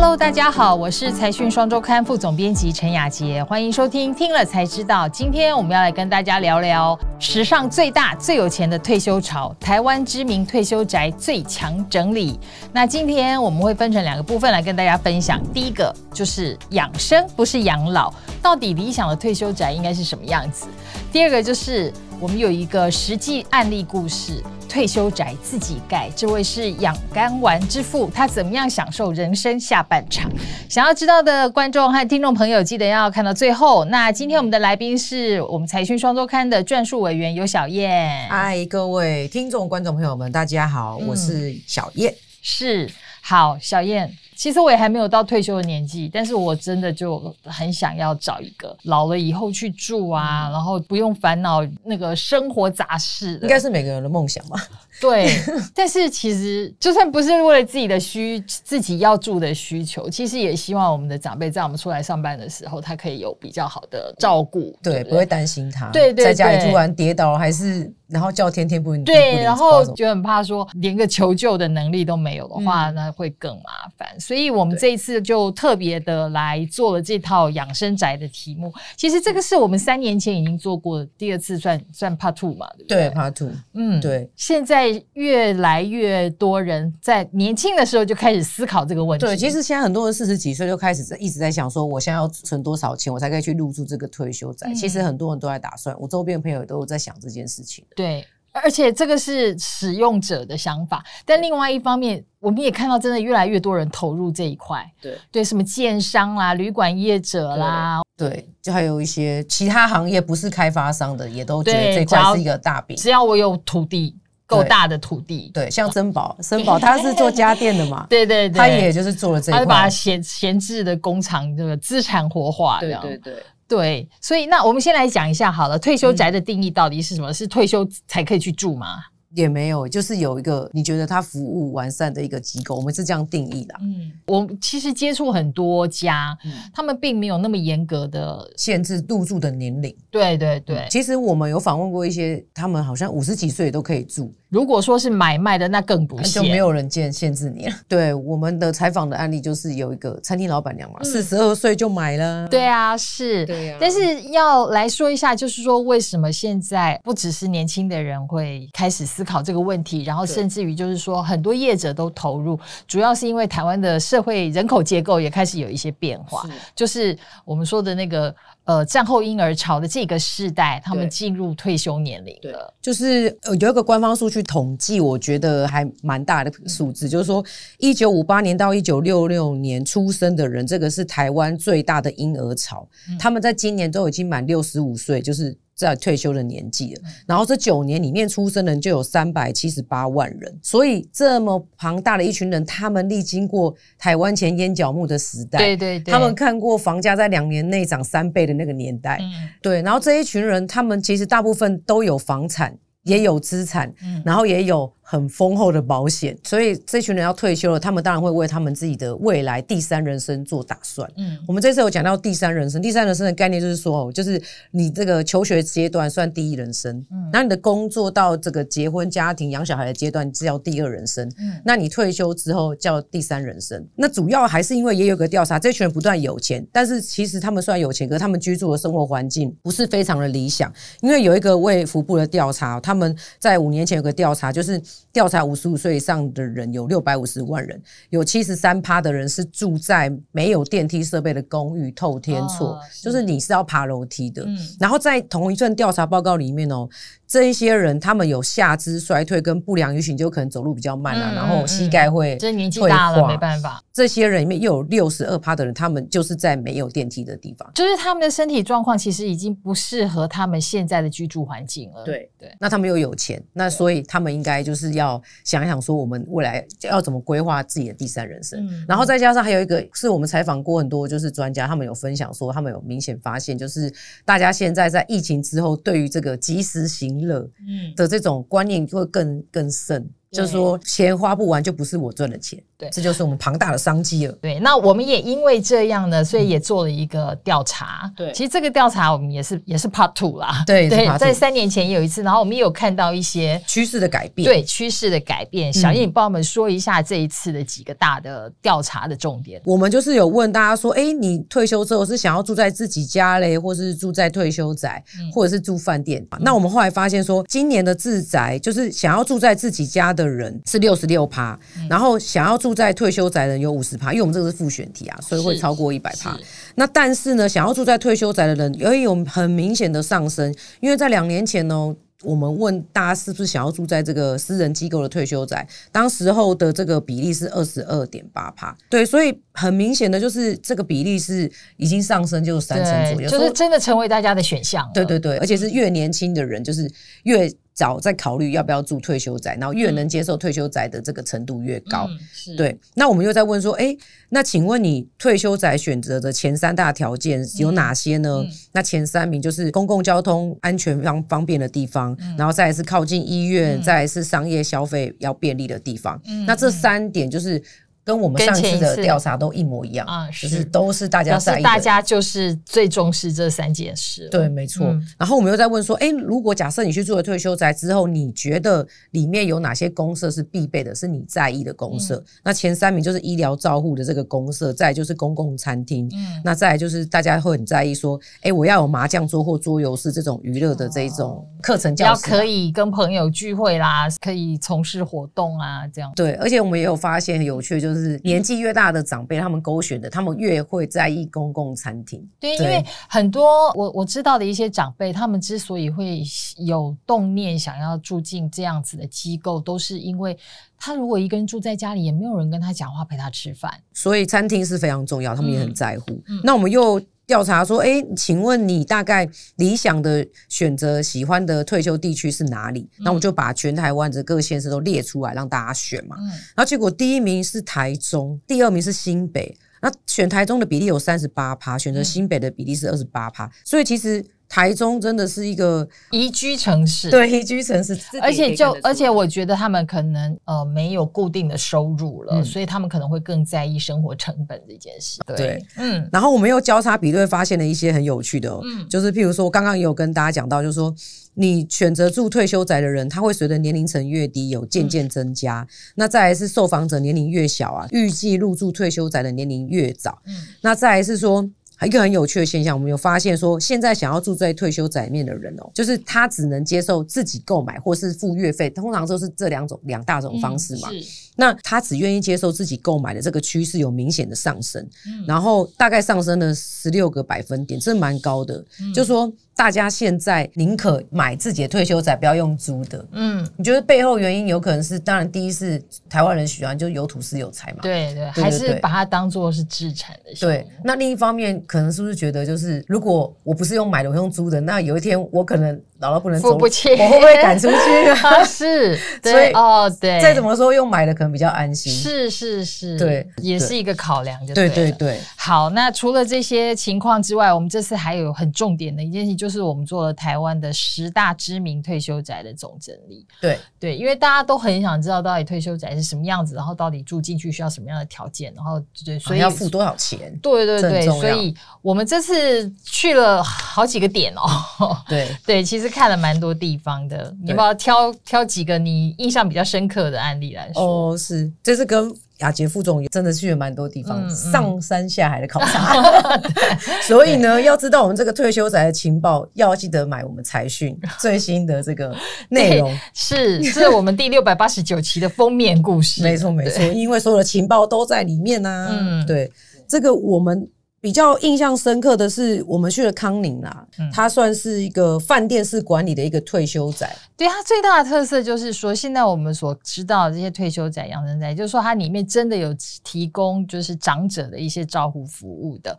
Hello，大家好，我是财讯双周刊副总编辑陈雅杰，欢迎收听听了才知道。今天我们要来跟大家聊聊史上最大最有钱的退休潮，台湾知名退休宅最强整理。那今天我们会分成两个部分来跟大家分享。第一个就是养生，不是养老，到底理想的退休宅应该是什么样子？第二个就是我们有一个实际案例故事。退休宅自己盖，这位是养肝丸之父，他怎么样享受人生下半场？想要知道的观众和听众朋友，记得要看到最后。那今天我们的来宾是我们财讯双周刊的撰述委员尤小燕。嗨，各位听众、观众朋友们，大家好，我是小燕。是，好，小燕。其实我也还没有到退休的年纪，但是我真的就很想要找一个老了以后去住啊，然后不用烦恼那个生活杂事。应该是每个人的梦想吧？对。但是其实就算不是为了自己的需自己要住的需求，其实也希望我们的长辈在我们出来上班的时候，他可以有比较好的照顾，对，不会担心他。对对，在家里突然跌倒还是。然后叫天天不对，然后就很怕说连个求救的能力都没有的话，那会更麻烦。所以我们这一次就特别的来做了这套养生宅的题目。其实这个是我们三年前已经做过的第二次，算算 Part Two 嘛，对不对？对，Part Two。嗯，对。现在越来越多人在年轻的时候就开始思考这个问题。对，其实现在很多人四十几岁就开始在一直在想说，我现在要存多少钱，我才可以去入住这个退休宅。其实很多人都在打算，我周边的朋友都有在想这件事情。对。而且这个是使用者的想法，但另外一方面，我们也看到真的越来越多人投入这一块。对。对，什么建商啦、旅馆业者啦，对，就还有一些其他行业不是开发商的，也都觉得这块是一个大饼。只要我有土地够大的土地，对，像珍宝，珍宝他是做家电的嘛，对对对，他也就是做了这一块，把闲闲置的工厂这个资产活化，对对对。对，所以那我们先来讲一下好了，退休宅的定义到底是什么？是退休才可以去住吗？也没有，就是有一个你觉得它服务完善的一个机构，我们是这样定义的。嗯，我其实接触很多家，他们并没有那么严格的限制入住的年龄。对对对，其实我们有访问过一些，他们好像五十几岁都可以住。如果说是买卖的，那更不就没有人见限制你了。对我们的采访的案例，就是有一个餐厅老板娘嘛，四十二岁就买了。对啊，是。对啊。但是要来说一下，就是说为什么现在不只是年轻的人会开始思考这个问题，然后甚至于就是说很多业者都投入，主要是因为台湾的社会人口结构也开始有一些变化，就是我们说的那个。呃，战后婴儿潮的这个世代，他们进入退休年龄了。就是呃，有一个官方数据统计，我觉得还蛮大的数字，就是说，一九五八年到一九六六年出生的人，这个是台湾最大的婴儿潮。他们在今年都已经满六十五岁，就是。在退休的年纪了，然后这九年里面出生人就有三百七十八万人，所以这么庞大的一群人，他们历经过台湾前烟角木的时代，对对对，他们看过房价在两年内涨三倍的那个年代，对，然后这一群人，他们其实大部分都有房产，也有资产，然后也有。很丰厚的保险，所以这群人要退休了，他们当然会为他们自己的未来第三人生做打算。嗯，我们这次有讲到第三人生，第三人生的概念就是说哦，就是你这个求学阶段算第一人生，嗯，那你的工作到这个结婚、家庭、养小孩的阶段叫第二人生，嗯，那你退休之后叫第三人生。那主要还是因为也有个调查，这群人不断有钱，但是其实他们虽然有钱，可是他们居住的生活环境不是非常的理想。因为有一个卫福部的调查，他们在五年前有个调查，就是。调查五十五岁以上的人有六百五十万人，有七十三趴的人是住在没有电梯设备的公寓，透天厝，就是你是要爬楼梯的。然后在同一份调查报告里面哦。这一些人，他们有下肢衰退跟不良于行，就可能走路比较慢啊，然后膝盖会这年纪大了没办法。这些人里面又有六十二趴的人，他们就是在没有电梯的地方，就是他们的身体状况其实已经不适合他们现在的居住环境了。对对，那他们又有钱，那所以他们应该就是要想一想说，我们未来要怎么规划自己的第三人生。然后再加上还有一个是我们采访过很多就是专家，他们有分享说，他们有明显发现，就是大家现在在疫情之后，对于这个及时行。乐的这种观念会更更深，就是说钱花不完就不是我赚的钱，对，这就是我们庞大的商机了。对，那我们也因为这样呢，所以也做了一个调查。对，其实这个调查我们也是也是 Part Two 啦。对对，在三年前也有一次，然后我们也有看到一些趋势的改变。对，趋势的改变。小叶，你帮我们说一下这一次的几个大的调查的重点。我们就是有问大家说，哎，你退休之后是想要住在自己家嘞，或是住在退休宅，或者是住饭店？那我们后来发现说，今年的自宅就是想要住在自己家的人是六十六趴，然后想要住在退休宅的。人有五十趴，因为我们这个是复选题啊，所以会超过一百趴。那但是呢，想要住在退休宅的人，也有很明显的上升，因为在两年前呢。我们问大家是不是想要住在这个私人机构的退休宅，当时候的这个比例是二十二点八帕，对，所以很明显的就是这个比例是已经上升，就是三成左右，就是真的成为大家的选项。对对对，而且是越年轻的人，就是越早在考虑要不要住退休宅，然后越能接受退休宅的这个程度越高。对，那我们又在问说，哎，那请问你退休宅选择的前三大条件有哪些呢？那前三名就是公共交通安全方方便的地方。然后再是靠近医院，再是商业消费要便利的地方。那这三点就是。跟我们上次的调查都一模一样啊，就是都是大家在意，大家就是最重视这三件事。对，没错。然后我们又在问说，哎，如果假设你去住了退休宅之后，你觉得里面有哪些公社是必备的，是你在意的公社？那前三名就是医疗照护的这个公社，再就是公共餐厅，嗯，那再就是大家会很在意说，哎，我要有麻将桌或桌游室这种娱乐的这种课程教室，要可以跟朋友聚会啦，可以从事活动啊，这样。对，而且我们也有发现很有趣，就是。是年纪越大的长辈，他们勾选的，他们越会在意公共餐厅。对，因为很多我我知道的一些长辈，他们之所以会有动念想要住进这样子的机构，都是因为他如果一个人住在家里，也没有人跟他讲话，陪他吃饭，所以餐厅是非常重要，他们也很在乎。那我们又。调查说，哎，请问你大概理想的选择、喜欢的退休地区是哪里？那我就把全台湾的各县市都列出来，让大家选嘛。然后结果第一名是台中，第二名是新北。那选台中的比例有三十八趴，选择新北的比例是二十八趴。所以其实。台中真的是一个宜居城市，对宜居城市，而且就而且我觉得他们可能呃没有固定的收入了，所以他们可能会更在意生活成本这件事。对，嗯，然后我们又交叉比对，发现了一些很有趣的，嗯，就是譬如说，刚刚也有跟大家讲到，就是说你选择住退休宅的人，他会随着年龄层越低有渐渐增加，那再来是受访者年龄越小啊，预计入住退休宅的年龄越早，嗯，那再来是说。一个很有趣的现象，我们有发现说，现在想要住在退休宅面的人哦，就是他只能接受自己购买或是付月费，通常都是这两种两大种方式嘛。那他只愿意接受自己购买的这个趋势有明显的上升，然后大概上升了十六个百分点，这蛮高的。就说大家现在宁可买自己的退休宅，不要用租的。嗯，你觉得背后原因有可能是？当然，第一是台湾人喜欢就有土是有财嘛。对对，还是把它当做是资产的。对，那另一方面可能是不是觉得就是如果我不是用买的，我用租的，那有一天我可能。老了不能付不起，我会不会赶出去 啊？是，所以哦，对，再怎么说用买的可能比较安心。是是是，对，也是一个考量，就对对对。好，那除了这些情况之外，我们这次还有很重点的一件事，就是我们做了台湾的十大知名退休宅的总整理。对对，因为大家都很想知道到底退休宅是什么样子，然后到底住进去需要什么样的条件，然后对，所以要付多少钱？对对对，所以我们这次去了好几个点哦。对 对，其实看了蛮多地。方的，你要不要挑挑几个你印象比较深刻的案例来说？哦，是，这是跟雅杰副总真的去了蛮多地方，上山下海的考察。所以呢，要知道我们这个退休宅的情报，要记得买我们财讯最新的这个内容。是，这是我们第六百八十九期的封面故事。没错，没错，因为所有的情报都在里面呢。嗯，对，这个我们。比较印象深刻的是，我们去了康宁啦，它算是一个饭店式管理的一个退休宅。对它最大的特色就是说，现在我们所知道的这些退休宅、养生宅，就是说它里面真的有提供就是长者的一些照护服务的。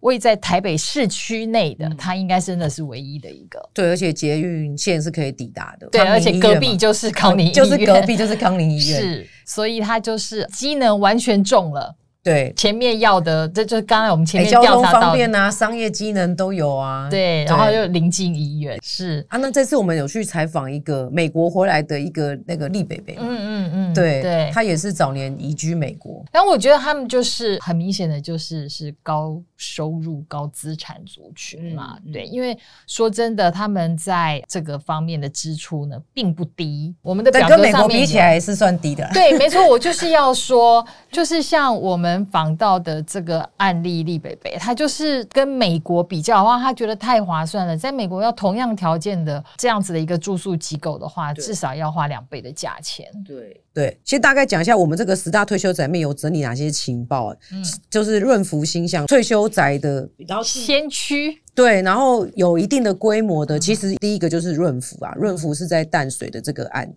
位在台北市区内的，它应该真的是唯一的一个。对，而且捷运线是可以抵达的。对，而且隔壁就是康宁，就是隔壁就是康宁医院。是，所以它就是机能完全中了。对，前面要的，这就是刚才我们前面交通方便啊，商业机能都有啊。对，然后又临近医院，是。啊。那这次我们有去采访一个美国回来的一个那个丽北北，嗯嗯嗯嗯，对对，他也是早年移居美国。但我觉得他们就是很明显的，就是是高收入、高资产族群嘛。对，因为说真的，他们在这个方面的支出呢，并不低。我们的表格上面比起来是算低的。对，没错，我就是要说，就是像我们访到的这个案例，利北北，他就是跟美国比较的话，他觉得太划算了。在美国要同样条件的这样子的一个住宿机构的话，至少要花两倍的价钱。对对，先大概讲一下我们这个十大退休宅面有整理哪些情报。嗯，就是润福星象退休宅的先驱。对，然后有一定的规模的，其实第一个就是润福啊，润福是在淡水的这个案。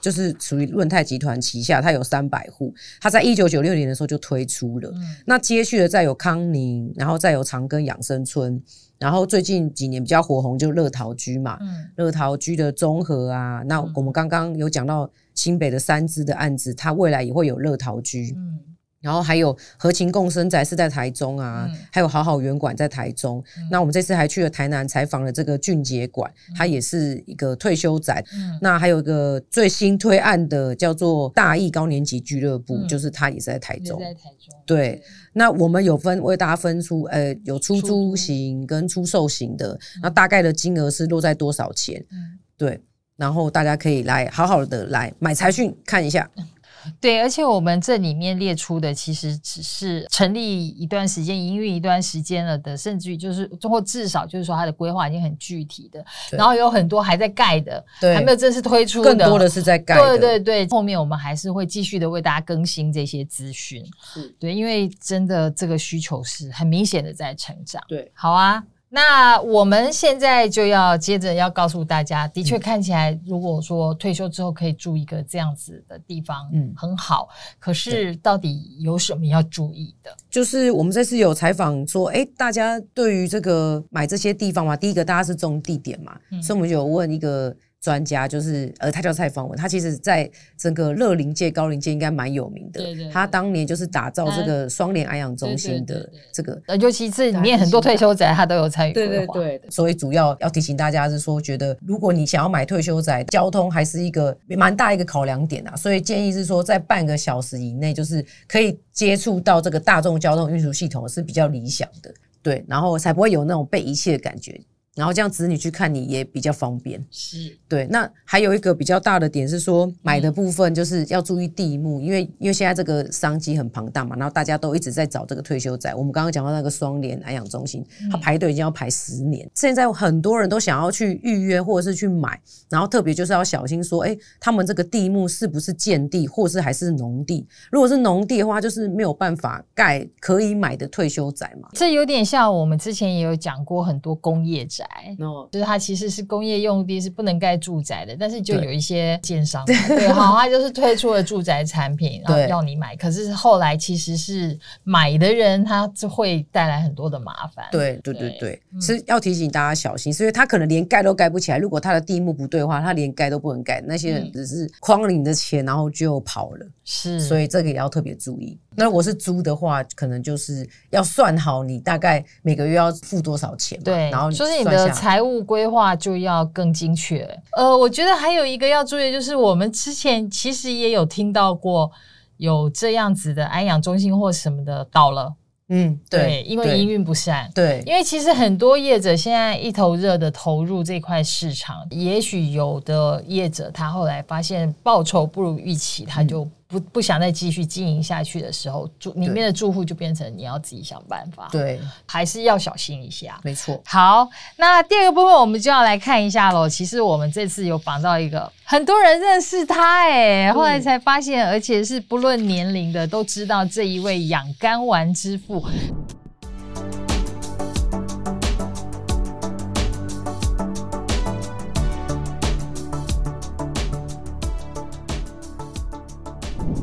就是属于润泰集团旗下，它有三百户，它在一九九六年的时候就推出了。那接续的再有康宁，然后再有长庚养生村，然后最近几年比较火红就乐桃居嘛，乐桃居的综合啊，那我们刚刚有讲到新北的三支的案子，它未来也会有乐桃居。嗯然后还有和情共生宅是在台中啊，还有好好园馆在台中。那我们这次还去了台南采访了这个俊杰馆，它也是一个退休宅。那还有一个最新推案的叫做大义高年级俱乐部，就是它也是在台中。在台中。对，那我们有分为大家分出，呃，有出租型跟出售型的，那大概的金额是落在多少钱？对，然后大家可以来好好的来买财讯看一下。对，而且我们这里面列出的其实只是成立一段时间、营运一段时间了的，甚至于就是最后至少就是说它的规划已经很具体的，然后有很多还在盖的，还没有正式推出的，更多的是在盖。对对对，后面我们还是会继续的为大家更新这些资讯。对，因为真的这个需求是很明显的在成长。对，好啊。那我们现在就要接着要告诉大家，的确看起来，如果说退休之后可以住一个这样子的地方，嗯，很好。可是到底有什么要注意的？就是我们这次有采访说，哎，大家对于这个买这些地方嘛，第一个大家是中地点嘛，所以我们有问一个。专家就是，呃，他叫蔡方文，他其实在整个乐龄界、高龄界应该蛮有名的。对对。他当年就是打造这个双联安养中心的这个，呃，尤其是里面很多退休宅，他都有参与对对对。所以主要要提醒大家是说，觉得如果你想要买退休宅，交通还是一个蛮大一个考量点啊。所以建议是说，在半个小时以内，就是可以接触到这个大众交通运输系统是比较理想的。对，然后才不会有那种被遗弃的感觉。然后这样子女去看你也比较方便，是对。那还有一个比较大的点是说，买的部分就是要注意地目，因为因为现在这个商机很庞大嘛，然后大家都一直在找这个退休宅。我们刚刚讲到那个双联安养中心，它排队已经要排十年。现在很多人都想要去预约或者是去买，然后特别就是要小心说，哎，他们这个地目是不是建地，或是还是农地？如果是农地的话，就是没有办法盖可以买的退休宅嘛。这有点像我们之前也有讲过很多工业宅。就是它其实是工业用地，是不能盖住宅的。但是就有一些建商，对，好，他就是推出了住宅产品，然后要你买。可是后来其实是买的人，他就会带来很多的麻烦。对，对，对，对，是要提醒大家小心，所以他可能连盖都盖不起来。如果他的地目不对的话，他连盖都不能盖。那些人只是诓你的钱，然后就跑了。是，所以这个也要特别注意。那如果是租的话，可能就是要算好你大概每个月要付多少钱。对，然后就是你的财务规划就要更精确。呃，我觉得还有一个要注意，就是我们之前其实也有听到过有这样子的安养中心或什么的倒了。嗯，对，因为营运不善。对，因为其实很多业者现在一头热的投入这块市场，也许有的业者他后来发现报酬不如预期，他就。不不想再继续经营下去的时候，住里面的住户就变成你要自己想办法。对，还是要小心一下。没错。好，那第二个部分我们就要来看一下喽。其实我们这次有绑到一个很多人认识他，哎，后来才发现，而且是不论年龄的都知道这一位养肝丸之父。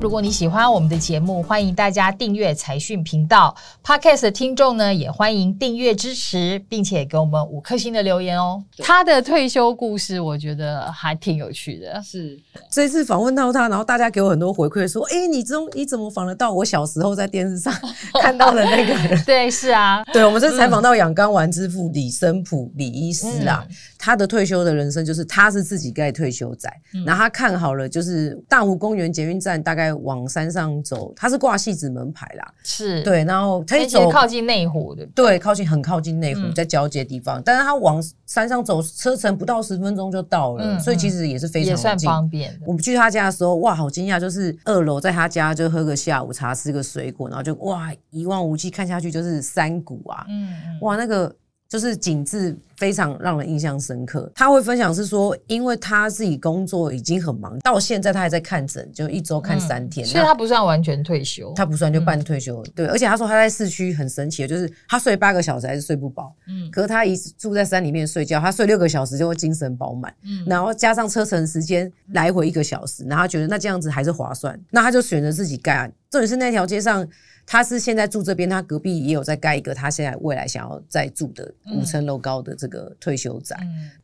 如果你喜欢我们的节目，欢迎大家订阅财讯频道。Podcast 的听众呢，也欢迎订阅支持，并且给我们五颗星的留言哦。他的退休故事，我觉得还挺有趣的。是这次访问到他，然后大家给我很多回馈，说：“哎，你中你怎么访得到我小时候在电视上 看到的那个人？” 对，是啊，对，我们这采访到养肝丸之父李生普李医师啊。他的退休的人生就是他是自己盖退休宅，然后他看好了，就是大湖公园捷运站，大概往山上走，他是挂戏子门牌啦，是。对，然后他走靠近内湖的，对，靠近很靠近内湖，在交界地方，但是他往山上走，车程不到十分钟就到了，所以其实也是非常也算方便。我们去他家的时候，哇，好惊讶，就是二楼在他家就喝个下午茶，吃个水果，然后就哇一望无际看下去就是山谷啊，嗯，哇那个。就是景致非常让人印象深刻。他会分享是说，因为他自己工作已经很忙，到现在他还在看诊，就一周看三天，所以他不算完全退休，他不算就半退休。对，而且他说他在市区很神奇的，就是他睡八个小时还是睡不饱。嗯，可是他一住在山里面睡觉，他睡六个小时就会精神饱满。嗯，然后加上车程时间来回一个小时，然后他觉得那这样子还是划算，那他就选择自己干。重点是那条街上。他是现在住这边，他隔壁也有在盖一个，他现在未来想要再住的五层楼高的这个退休宅。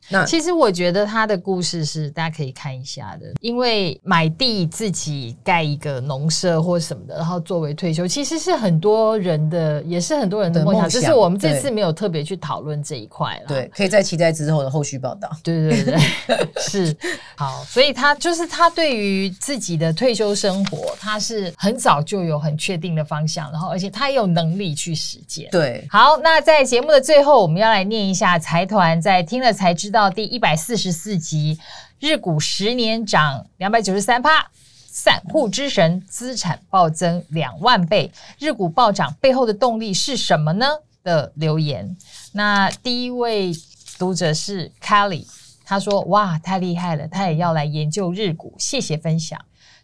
那其实我觉得他的故事是大家可以看一下的，因为买地自己盖一个农舍或什么的，然后作为退休，其实是很多人的，也是很多人的梦想。只是我们这次没有特别去讨论这一块了。对，可以在期待之后的后续报道。对对对对，是好。所以他就是他对于自己的退休生活，他是很早就有很确定的方。想，然后而且他也有能力去实践。对，好，那在节目的最后，我们要来念一下财团在听了才知道第一百四十四集，日股十年涨两百九十三趴，散户之神资产暴增两万倍，日股暴涨背后的动力是什么呢？的留言。那第一位读者是 Kelly，他说：“哇，太厉害了，他也要来研究日股，谢谢分享。”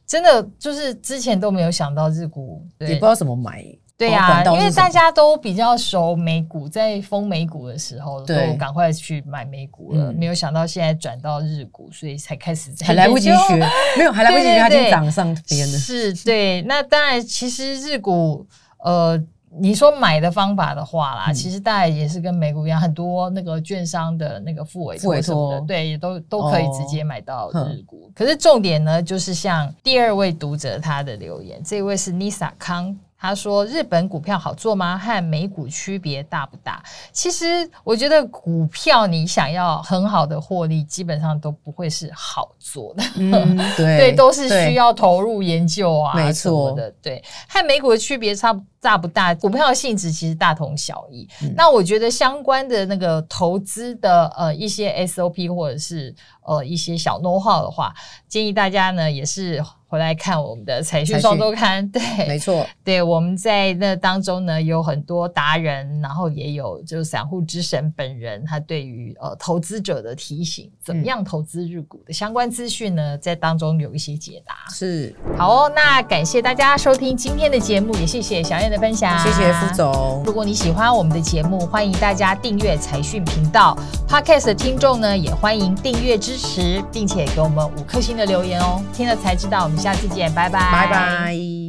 真的就是之前都没有想到日股，也不知道怎么买。对呀，因为大家都比较熟美股，在封美股的时候都赶快去买美股了，没有想到现在转到日股，所以才开始 还来不及学，没有还来不及学，它已经涨上天了。是对，那当然，其实日股呃。你说买的方法的话啦，其实大概也是跟美股一样，很多那个券商的那个副委托什么的，对，也都都可以直接买到日股。可是重点呢，就是像第二位读者他的留言，这位是 Nisa 康。他说：“日本股票好做吗？和美股区别大不大？其实我觉得股票你想要很好的获利，基本上都不会是好做的。对，都是需要投入研究啊，没错的。对，和美股的区别差大不大？股票的性质其实大同小异。那我觉得相关的那个投资的呃一些 SOP 或者是呃一些小 know how 的话，建议大家呢也是。”回来看我们的财讯双周刊，对，没错，对，我们在那当中呢有很多达人，然后也有就是散户之神本人，他对于呃投资者的提醒，怎么样投资入股的相关资讯呢，在当中有一些解答。是，好哦，那感谢大家收听今天的节目，也谢谢小燕的分享，谢谢副总。如果你喜欢我们的节目，欢迎大家订阅财讯频道，Podcast 的听众呢也欢迎订阅支持，并且给我们五颗星的留言哦。听了才知道，我们。下次见，拜拜，拜拜。